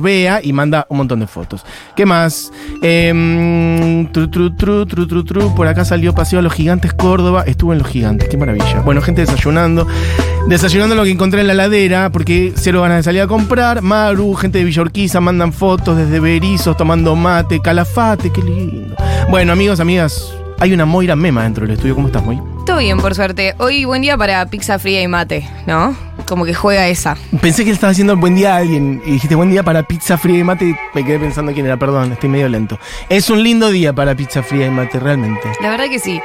Bea y manda un montón de fotos. ¿Qué más? Em, tru, tru, tru, tru, tru, tru. Por acá salió Paseo a los Gigantes Córdoba. Estuve en los Gigantes, qué maravilla. Bueno, gente desayunando. Desayunando lo que encontré en la ladera, porque cero ganas de salir a comprar. Maru, gente de Villa Urquiza, mandan fotos desde Berizos tomando mate, calafate, qué lindo. Bueno, amigos, amigas, hay una Moira Mema dentro del estudio. ¿Cómo estás, Moy? Todo bien, por suerte. Hoy buen día para pizza fría y mate, ¿no? Como que juega esa. Pensé que le estaba haciendo buen día a alguien y dijiste buen día para pizza fría y mate y me quedé pensando quién era, perdón, estoy medio lento. Es un lindo día para pizza fría y mate, realmente. La verdad que sí.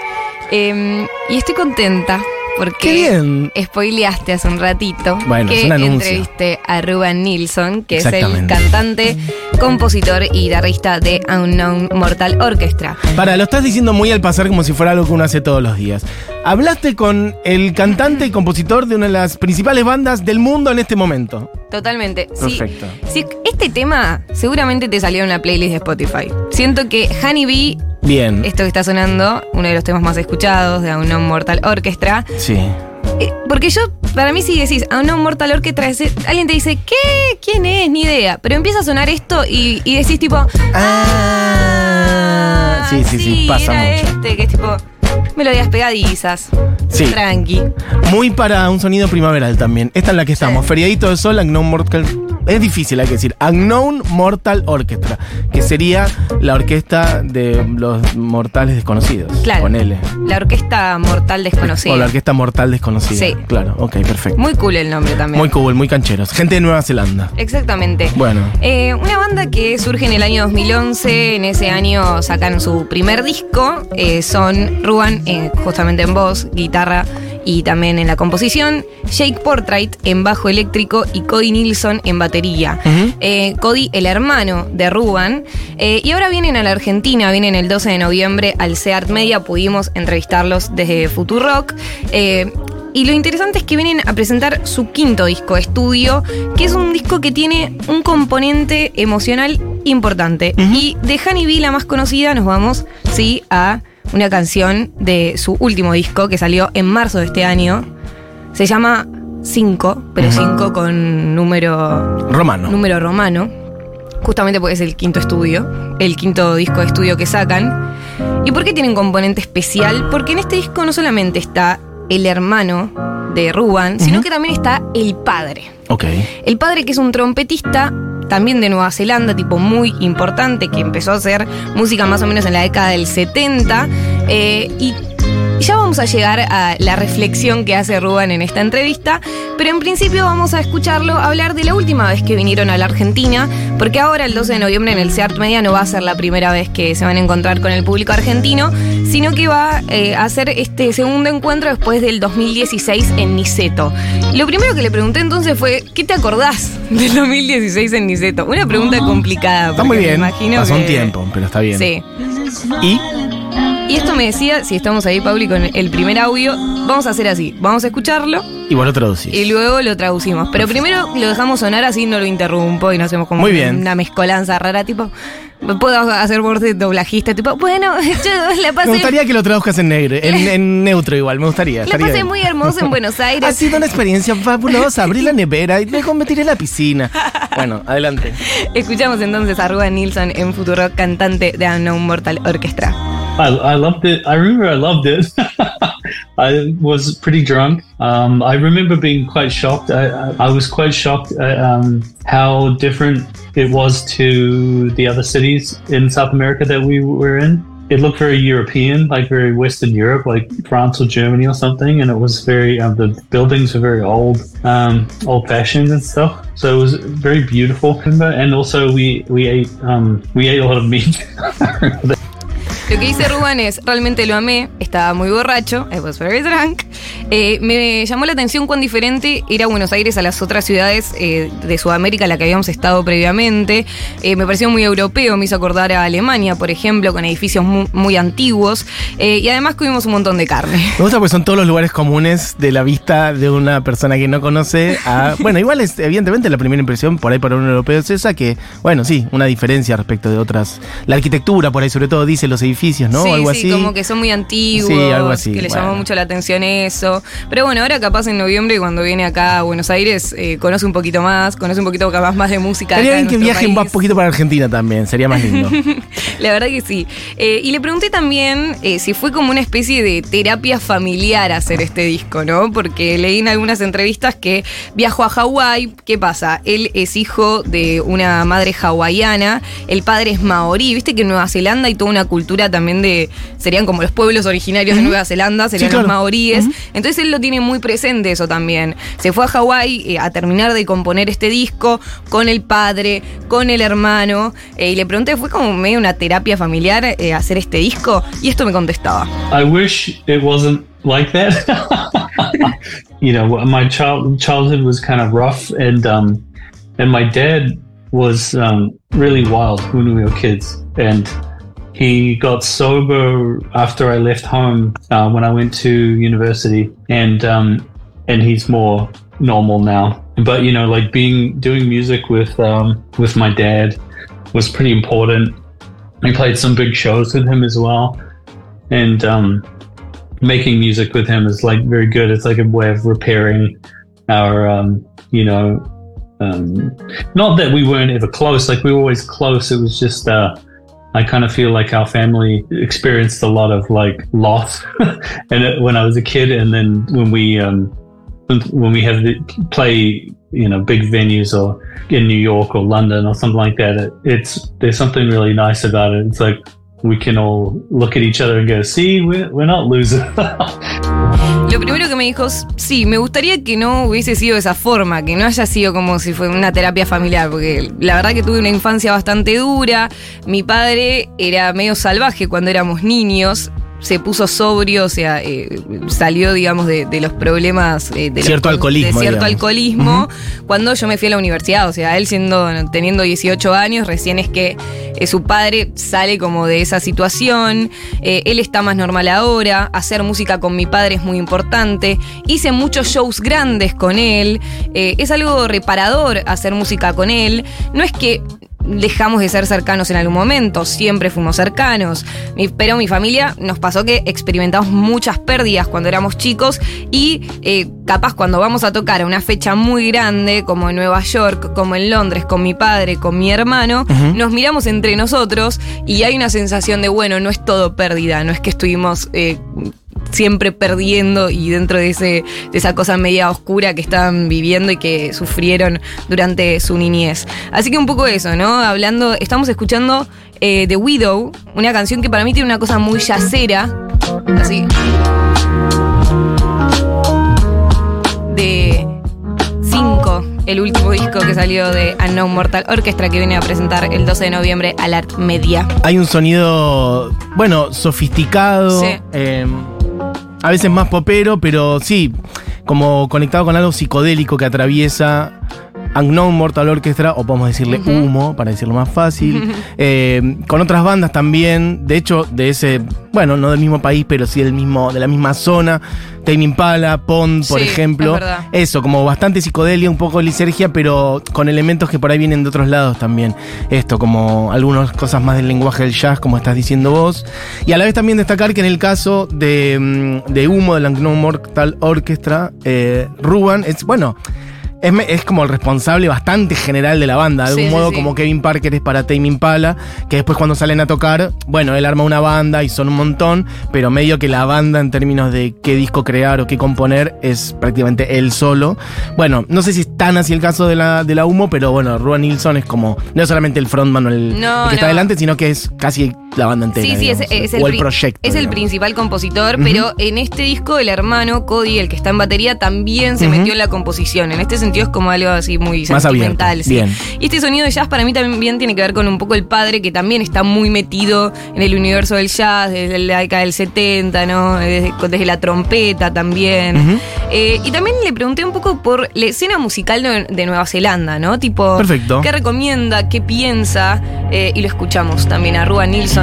Eh, y estoy contenta porque Qué bien. spoileaste hace un ratito Bueno, que es un anuncio. entrevisté a Ruben Nilsson, que es el cantante, compositor y guitarrista de Unknown Mortal Orchestra. Para, lo estás diciendo muy al pasar como si fuera algo que uno hace todos los días. Hablaste con el cantante y compositor de una de las principales bandas del mundo en este momento. Totalmente. Sí. Perfecto. Sí, este tema seguramente te salió en la playlist de Spotify. Siento que Honeybee, Bien. esto que está sonando, uno de los temas más escuchados de Unknown Mortal Orchestra, Sí. Eh, porque yo, para mí, si decís a una Mortal Orchestra, es- alguien te dice, ¿qué? ¿Quién es? Ni idea. Pero empieza a sonar esto y, y decís, tipo, Ah, sí, sí, sí, pasa era mucho. este, que es tipo, melodías pegadizas. Sí. Tranqui. Muy para un sonido primaveral también. Esta en la que estamos. Sí. Feriadito de Sol, Unknown Mortal. Es difícil, hay que decir. Unknown Mortal Orchestra. Que sería la orquesta de los mortales desconocidos. Claro. Ponele. La orquesta mortal desconocida. O la orquesta mortal desconocida. Sí. Claro, ok, perfecto. Muy cool el nombre también. Muy cool, muy cancheros. Gente de Nueva Zelanda. Exactamente. Bueno. Eh, una banda que surge en el año 2011, en ese año sacan su primer disco, eh, son Ruan, eh, justamente en voz, guitarra y también en la composición, Jake Portrait en bajo eléctrico y Cody Nilsson en batería. Eh, Cody, el hermano de Ruban. Eh, y ahora vienen a la Argentina, vienen el 12 de noviembre al SEART Media, pudimos entrevistarlos desde Futurock. Eh, y lo interesante es que vienen a presentar su quinto disco estudio, que es un disco que tiene un componente emocional importante. Y de Honeybee, la más conocida, nos vamos, sí, a una canción de su último disco que salió en marzo de este año. Se llama 5, pero Ujú. 5 con número Romano. número romano, justamente porque es el quinto estudio, el quinto disco de estudio que sacan. ¿Y por qué tiene un componente especial? Porque en este disco no solamente está el hermano de Ruban, sino que también está el padre. Ok. El padre que es un trompetista también de Nueva Zelanda, tipo muy importante, que empezó a hacer música más o menos en la década del 70. eh, y ya vamos a llegar a la reflexión que hace Ruban en esta entrevista, pero en principio vamos a escucharlo hablar de la última vez que vinieron a la Argentina, porque ahora el 12 de noviembre en el SEART Media no va a ser la primera vez que se van a encontrar con el público argentino, sino que va eh, a ser este segundo encuentro después del 2016 en Niceto. Lo primero que le pregunté entonces fue, ¿qué te acordás del 2016 en Niceto? Una pregunta complicada. Está muy porque me bien. imagino Pasó un tiempo, pero está bien. Sí. Y Y esto me decía, si estamos ahí, Pauli, con el primer audio, vamos a hacer así. Vamos a escucharlo y vos lo traducís. y luego lo traducimos. Pero primero lo dejamos sonar así, no lo interrumpo y no hacemos como Muy bien. una mezcolanza rara, tipo, puedo hacer voz de doblajista, tipo, bueno, yo la pasé, Me gustaría que lo traduzcas en negro, en, en neutro igual, me gustaría. la pasé bien. muy hermoso en Buenos Ha Aires. sido una experiencia fabulosa. Abrí la nevera y luego me tiré a la piscina. Bueno, adelante. Escuchamos entonces a Ruben Nilsson en Futuro, cantante de Unknown Mortal Orchestra. I, I loved it. I remember I loved it. I was pretty drunk. Um, I remember being quite shocked. I, I, was quite shocked at um, how different it was to the other cities in South America that we were in. It looked very European, like very Western Europe, like France or Germany or something. And it was very, um, the buildings were very old, um, old fashioned and stuff. So it was very beautiful. And also we, we ate, um, we ate a lot of meat. Lo que dice Ruban es, realmente lo amé, estaba muy borracho, I was very drunk. Eh, me llamó la atención cuán diferente era Buenos Aires a las otras ciudades eh, de Sudamérica a la que habíamos estado previamente. Eh, me pareció muy europeo, me hizo acordar a Alemania, por ejemplo, con edificios mu- muy, antiguos. Y además comimos un montón de carne. Me gusta porque son todos los lugares comunes de la vista de una persona que no conoce. Bueno, igual es evidentemente la primera impresión por ahí para un europeo es esa, que, bueno, sí, una diferencia respecto de otras. La arquitectura por ahí, sobre todo, dice los edificios edificios, ¿no? Sí, algo sí, así. como que son muy antiguos, Sí, algo así, que le bueno. llamó mucho la atención eso. Pero bueno, ahora capaz en noviembre cuando viene acá a Buenos Aires eh, conoce un poquito más, conoce un poquito capaz más de música. Acá bien en que viajen un poquito para Argentina también, sería más lindo. La verdad que sí. Eh, y le pregunté también eh, si fue como una especie de terapia familiar hacer este disco, ¿no? Porque leí en algunas entrevistas que viajó a Hawái. ¿Qué pasa? Él es hijo de una madre hawaiana, el padre es maorí. Viste que en Nueva Zelanda hay toda una cultura también de. serían como los pueblos originarios de Nueva Zelanda, serían Sí, claro. los maoríes. Entonces él lo tiene muy presente eso también. Se fue a Hawái eh, a terminar de componer este disco con el padre, con el hermano. eh, y le pregunté, ¿fue como medio una terapia familiar eh, hacer este disco? Y esto me contestaba. I wish it wasn't like that. you know, my child childhood was kind of rough, and um, and my dad was um, really wild when we were kids, and he got sober after I left home uh, when I went to university, and um, and he's more normal now. But you know, like being doing music with um, with my dad was pretty important. I played some big shows with him as well, and um, making music with him is like very good. It's like a way of repairing our, um, you know, um, not that we weren't ever close. Like we were always close. It was just, uh, I kind of feel like our family experienced a lot of like loss, and it, when I was a kid, and then when we, um, when we have the play, you know, big venues or in New York or London or something like that, it, it's there's something really nice about it. It's like we can all look at each other and go, "See, we're, we're not losers." Lo primero que me dijo, sí, me gustaría que no hubiese sido de esa forma, que no haya sido como si fuera una terapia familiar, porque la verdad que tuve una infancia bastante dura. Mi padre era medio salvaje cuando éramos niños. Se puso sobrio, o sea, eh, salió, digamos, de, de los problemas eh, de los- Cierto alcoholismo, de cierto digamos. alcoholismo cuando yo me fui a la universidad. O sea, él siendo, teniendo 18 años, recién es que eh, su padre sale como de esa situación. Él está más normal ahora. Hacer música con mi padre es muy importante. Hice muchos shows grandes con él. Es algo reparador hacer música con él. No es que dejamos de ser cercanos en algún momento, siempre fuimos cercanos, pero mi familia nos pasó que experimentamos muchas pérdidas cuando éramos chicos y eh, capaz cuando vamos a tocar a una fecha muy grande como en Nueva York, como en Londres, con mi padre, con mi hermano, nos miramos entre nosotros y hay una sensación de, bueno, no es todo pérdida, no es que estuvimos... eh, siempre perdiendo y dentro de, ese, de esa cosa media oscura que estaban viviendo y que sufrieron durante su niñez. Así que un poco eso, ¿no? Hablando, estamos escuchando eh, The Widow, una canción que para mí tiene una cosa muy yacera, así. De 5, el último disco que salió de Unknown Mortal Orchestra que viene a presentar el 12 de noviembre al Art Media. Hay un sonido, bueno, sofisticado. Sí. eh, a veces más popero, pero sí, como conectado con algo psicodélico que atraviesa Unknown Mortal Orchestra, o podemos decirle humo, para decirlo más fácil. Eh, con otras bandas también, de hecho, de ese, bueno, no del mismo país, pero sí del mismo, de la misma zona. Tame Impala, Pond, por Sí, ejemplo. es. Eso, como bastante psicodelia, un poco lisergia, pero con elementos que por ahí vienen de otros lados también. Esto, como algunas cosas más del lenguaje del jazz, como estás diciendo vos. Y a la vez también destacar que en el caso de, mm, de Humo, de la Unknown Mortal Orchestra, eh, Ruban es, bueno. Es, es como el responsable bastante general de la banda, de algún sí, modo sí. como Kevin Parker es para Tame Impala, que después cuando salen a tocar, bueno, él arma una banda y son un montón, pero medio que la banda en términos de qué disco crear o qué componer es prácticamente él solo. Bueno, no sé si es tan así el caso de la, de la Humo, pero bueno, Ruan Nilsson es como, no es solamente el frontman o el, No, el que está adelante, sino que es casi la banda entera. Sí, sí, es, digamos, es el, o el proyecto. es el principal compositor, pero en este disco el hermano Cody, el que está en batería, también se metió en la composición. En este sentido es como algo así muy Más sentimental. sí. bien. Y este sonido de jazz para mí también tiene que ver con un poco el padre, que también está muy metido en el universo del jazz desde la década del 70, ¿no? Desde, desde la trompeta también. Eh, y también le pregunté un poco por la escena musical de, Nueva Zelanda, ¿no? Tipo, Perfecto. ¿qué recomienda? ¿Qué piensa? Eh, y lo escuchamos también a Ruan Nilsson,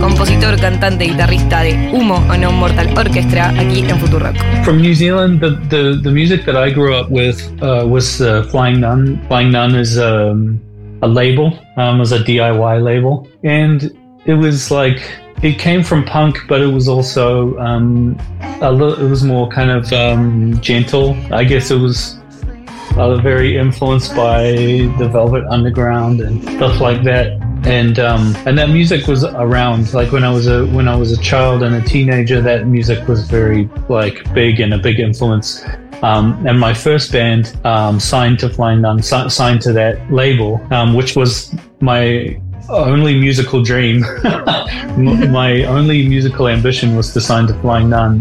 compositor, cantante, guitarrista de Humo o No Mortal Orchestra, aquí en Futurock. From New Zealand, the, the, the music that I grew up with uh, was uh, Flying Nun. Flying Nun is um, a label, um, was a DIY label, and it was like it came from punk, but it was also um, a little, it was more kind of um, gentle. I guess it was uh, very influenced by the Velvet Underground and stuff like that. And um, and that music was around like when I was a when I was a child and a teenager. That music was very like big and a big influence. Um, and my first band um, signed to Flying Nun, signed to that label, um, which was my only musical dream. my only musical ambition was to sign to Flying Nun.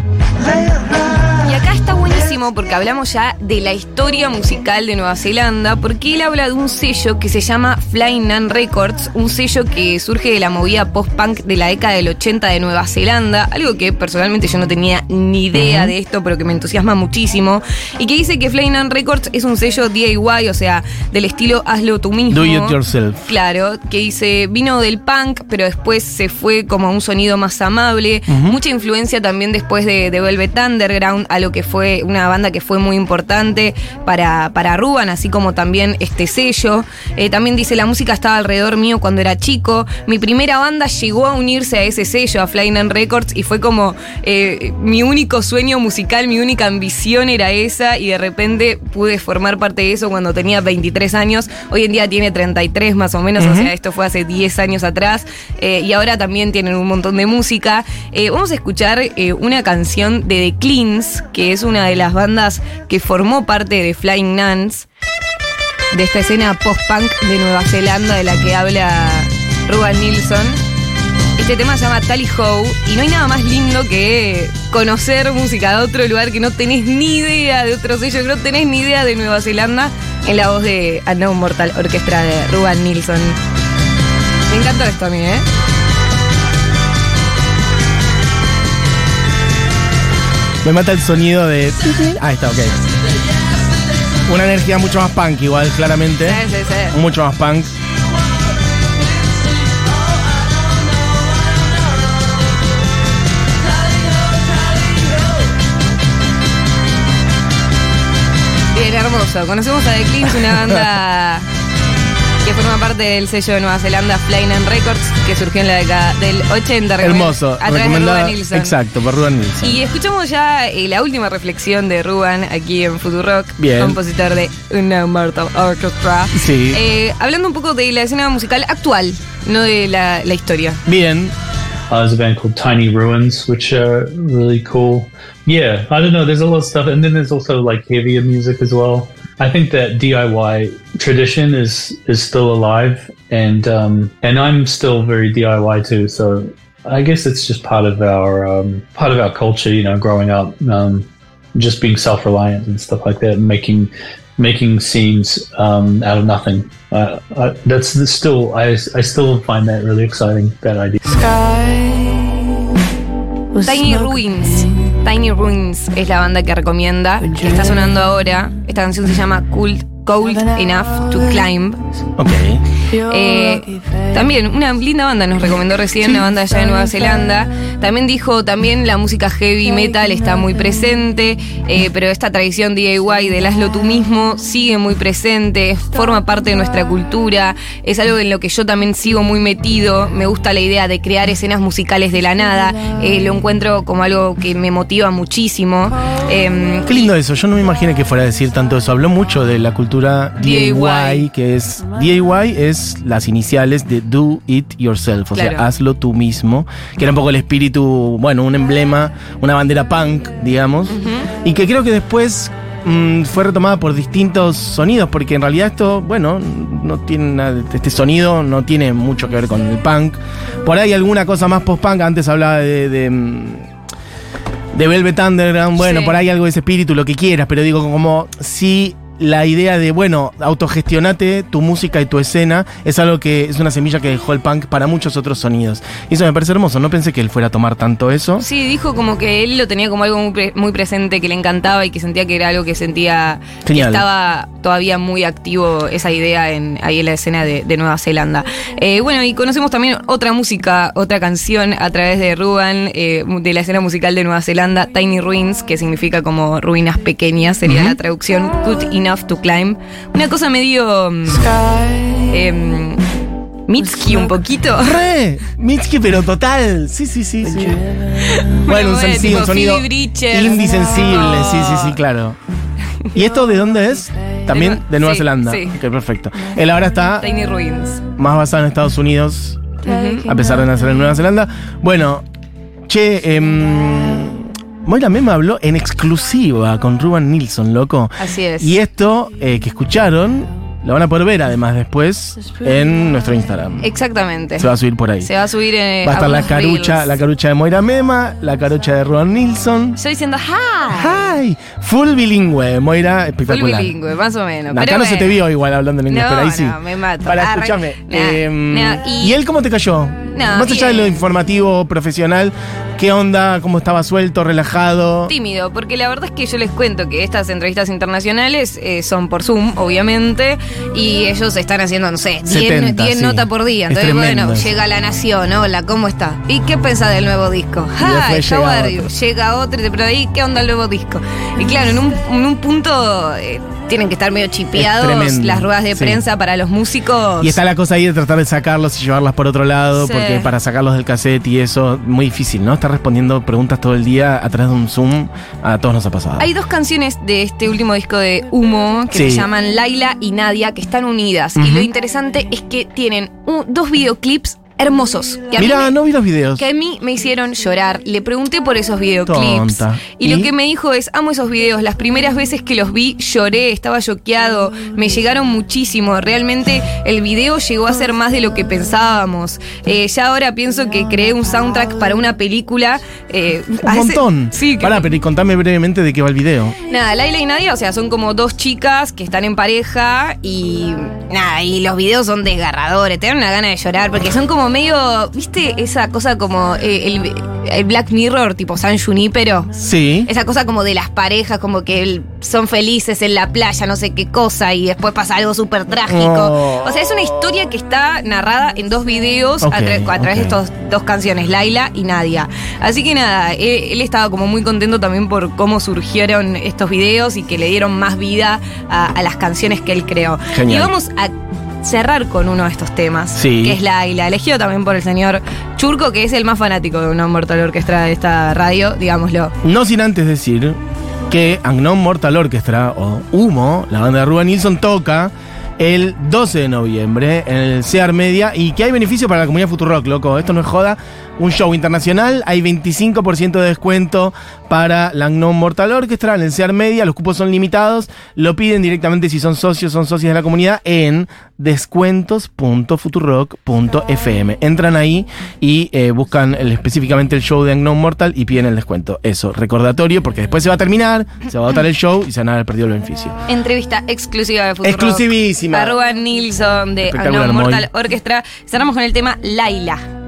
Buenísimo porque hablamos ya de la historia musical de Nueva Zelanda, porque él habla de un sello que se llama Flying Nun Records, un sello que surge de la movida post-punk de la década del 80 de Nueva Zelanda, algo que personalmente yo no tenía ni idea de esto, pero que me entusiasma muchísimo, y que dice que Flying Nun Records es un sello DIY, o sea, del estilo hazlo tú mismo. Do it yourself. Claro, que dice, vino del punk, pero después se fue como a un sonido más amable. Mucha influencia también después de, de Velvet Underground, a lo que fue una banda que fue muy importante para, para Ruban, así como también este sello. Eh, también dice, la música estaba alrededor mío cuando era chico. Mi primera banda llegó a unirse a ese sello, a Flying Records, y fue como eh, mi único sueño musical, mi única ambición era esa, y de repente pude formar parte de eso cuando tenía 23 años. Hoy en día tiene 33 más o menos, o sea, esto fue hace 10 años atrás, eh, y ahora también tienen un montón de música. Vamos a escuchar una canción de The Cleans, que es una de las bandas que formó parte de Flying Nuns, de esta escena post-punk de Nueva Zelanda de la que habla Ruben Nilsson. Este tema se llama Tally Ho y no hay nada más lindo que conocer música de otro lugar que no tenés ni idea de otro sello, que no tenés ni idea de Nueva Zelanda en la voz de Unknown Mortal Orquestra de Ruben Nilsson. Me encantó esto a mí, ¿eh? Me mata el sonido de. Ahí está, ok. Una energía mucho más punk, igual, claramente. Sí, sí, sí. Mucho más punk. Bien, hermoso. Conocemos a The Cleans, una banda que forma parte del sello de Nueva Zelanda Flying and Records, que surgió en la década del 80. Hermoso. A través de recomendado- Ruben Nilsson. Exacto, por Ruben Nilsson. Y escuchamos ya eh, la última reflexión de Ruben aquí en Futurock, Bien. compositor de Una Mortal Orchestra. Sí. Eh, hablando un poco de la escena musical actual, no de la, la historia. Bien. Uh, there's a band called Tiny Ruins, which are really cool. Yeah, I don't know. There's a lot of stuff, and then there's also like heavier music as well. I think that DIY tradition is is still alive, and um, and I'm still very DIY too. So I guess it's just part of our um, part of our culture, you know, growing up, um, just being self reliant and stuff like that, and making making scenes um, out of nothing. Uh, I, that's the- still I I still find that really exciting. That idea. Tiny Ruins. Tiny Ruins es la banda que recomienda, está sonando ahora. Esta canción se llama Cold, Cold Enough to Climb. Ok. Eh, también una linda banda nos recomendó recién, una banda allá de Nueva Zelanda. También dijo, también la música heavy metal está muy presente, eh, pero esta tradición DIY del hazlo tú mismo sigue muy presente, forma parte de nuestra cultura, es algo en lo que yo también sigo muy metido, me gusta la idea de crear escenas musicales de la nada, eh, lo encuentro como algo que me motiva muchísimo. Em, Qué lindo eso. Yo no me imaginé que fuera a decir tanto eso. Habló mucho de la cultura DIY, DIY, que es. DIY es las iniciales de Do It Yourself. O Claro. sea, hazlo tú mismo. Que era un poco el espíritu, bueno, un emblema, una bandera punk, digamos. Y que creo que después. mm, fue retomada por distintos sonidos, porque en realidad esto, bueno, no tiene nada, este sonido no tiene mucho que ver con el punk. Por ahí alguna cosa más post-punk, antes hablaba de, de, mm, de Velvet Underground, bueno, Sí. por ahí algo de ese espíritu, lo que quieras, pero digo, como si la idea de, bueno, autogestionate tu música y tu escena es algo que es una semilla que dejó el punk para muchos otros sonidos. Y eso me parece hermoso, no pensé que él fuera a tomar tanto eso. Sí, dijo como que él lo tenía como algo muy, pre- muy presente, que le encantaba y que sentía que era algo que sentía Genial. que estaba todavía muy activo esa idea en, ahí en la escena de, de Nueva Zelanda. Eh, bueno, y conocemos también otra música, otra canción a través de Ruben, eh, de la escena musical de Nueva Zelanda, Tiny Ruins, que significa como ruinas pequeñas, sería la traducción Good Enough to Climb. Una cosa medio... em, Mitski un poquito. Re, Mitski, pero total. Sí, sí, sí, sí. Bueno, un, Bueno, sen- sí, tipo un sonido Phoebe Bridgers. indie sensible. Sí, sí, sí, claro. ¿Y esto de dónde es? También De Nue- de Nueva sí, Zelanda. sí. Ok, perfecto. Él ahora está Tiny Ruins. más basado en Estados Unidos, a pesar de nacer en Nueva Zelanda. Bueno, che, em, Moira Mema habló en exclusiva con Ruben Nilsson, loco. Así es. Y esto eh, que escucharon lo van a poder ver además después en nuestro Instagram. Exactamente. Se va a subir por ahí. Se va a subir en. Va a estar la carucha, la carucha de Moira Mema, la carucha de Ruben Nilsson. Estoy diciendo, ¡ja! ¡Ay! Full bilingüe, Moira, Full espectacular. bilingüe, más o menos. Acá no se te vio igual hablando en inglés, No, pero ahí sí. no, me mato. Para escucharme. Nah, em, nah, y... y- él cómo te cayó? No, Más allá de lo informativo, profesional, ¿qué onda? ¿Cómo estaba suelto, relajado? Tímido, porque la verdad es que yo les cuento que estas entrevistas internacionales eh, son por Zoom, obviamente, y ellos están haciendo, no sé, 10 70, sí. notas por día. Es Entonces, bueno, eso. llega La Nación, hola, ¿cómo está? ¿Y qué pensás del nuevo disco? Hi, how llega are you? Llega otro y te pregunta, ¿y qué onda el nuevo disco? Y claro, en un, en un punto eh, tienen que estar medio chipeados las ruedas de sí. prensa para los músicos. Y está la cosa ahí de tratar de sacarlos y llevarlas por otro lado, Sí. porque para sacarlos del cassette y eso, muy difícil, ¿no? Estar respondiendo preguntas todo el día a través de un Zoom, a todos nos ha pasado. Hay dos canciones de este último disco de Humo que Sí. se llaman Laila y Nadia que están unidas. Y lo interesante es que tienen un- dos videoclips hermosos. Que mí me, no vi los videos. que a mí me hicieron llorar. Le pregunté por esos videoclips. Tonta. Y, ¿Y? lo que me dijo es, amo esos videos. Las primeras veces que los vi lloré, estaba choqueado. Me llegaron muchísimo. Realmente el video llegó a ser más de lo que pensábamos. Eh, ya ahora pienso que creé un soundtrack para una película. eh, Un hace- montón. Sí, que- Pará, pero y contame brevemente de qué va el video. Nada, Laila y Nadia, o sea, son como dos chicas que están en pareja y nada, y los videos son desgarradores, te dan una gana de llorar porque son como medio, ¿viste? Esa cosa como eh, el, el Black Mirror, tipo San Junípero. Sí. Esa cosa como de las parejas, como que el- son felices en la playa, no sé qué cosa, y después pasa algo súper trágico. Oh. O sea, es una historia que está narrada en dos videos a, tra- a través de estos dos canciones, Laila y Nadia. Así que nada, él, él estaba como muy contento también por cómo surgieron estos videos y que le dieron más vida a, a las canciones que él creó. Genial. Y vamos a cerrar con uno de estos temas, Sí. que es Laila, elegido también por el señor Churco, que es el más fanático de una Mortal Orquestra de esta radio, digámoslo. No sin antes decir que Unknown Mortal Orchestra, o Humo, la banda de Ruben Nilsson, toca el 12 de noviembre en el CEAR Media y que hay beneficio para la comunidad Futurock, loco. Esto no es joda. Un show internacional, hay 25% de descuento para la Unknown Mortal Orchestra en el CEAR Media. Los cupos son limitados. Lo piden directamente si son socios, son socios de la comunidad en descuentos.futurock.fm. Entran ahí y eh, buscan el- específicamente el show de Unknown Mortal y piden el descuento. Eso, recordatorio, porque después se va a terminar, se va a agotar el show y se van a haber perdido el beneficio. Entrevista exclusiva de Futuro. Exclusivísima. Arroba Nilsson de Moy. Mortal Orchestra. Cerramos con el tema Laila.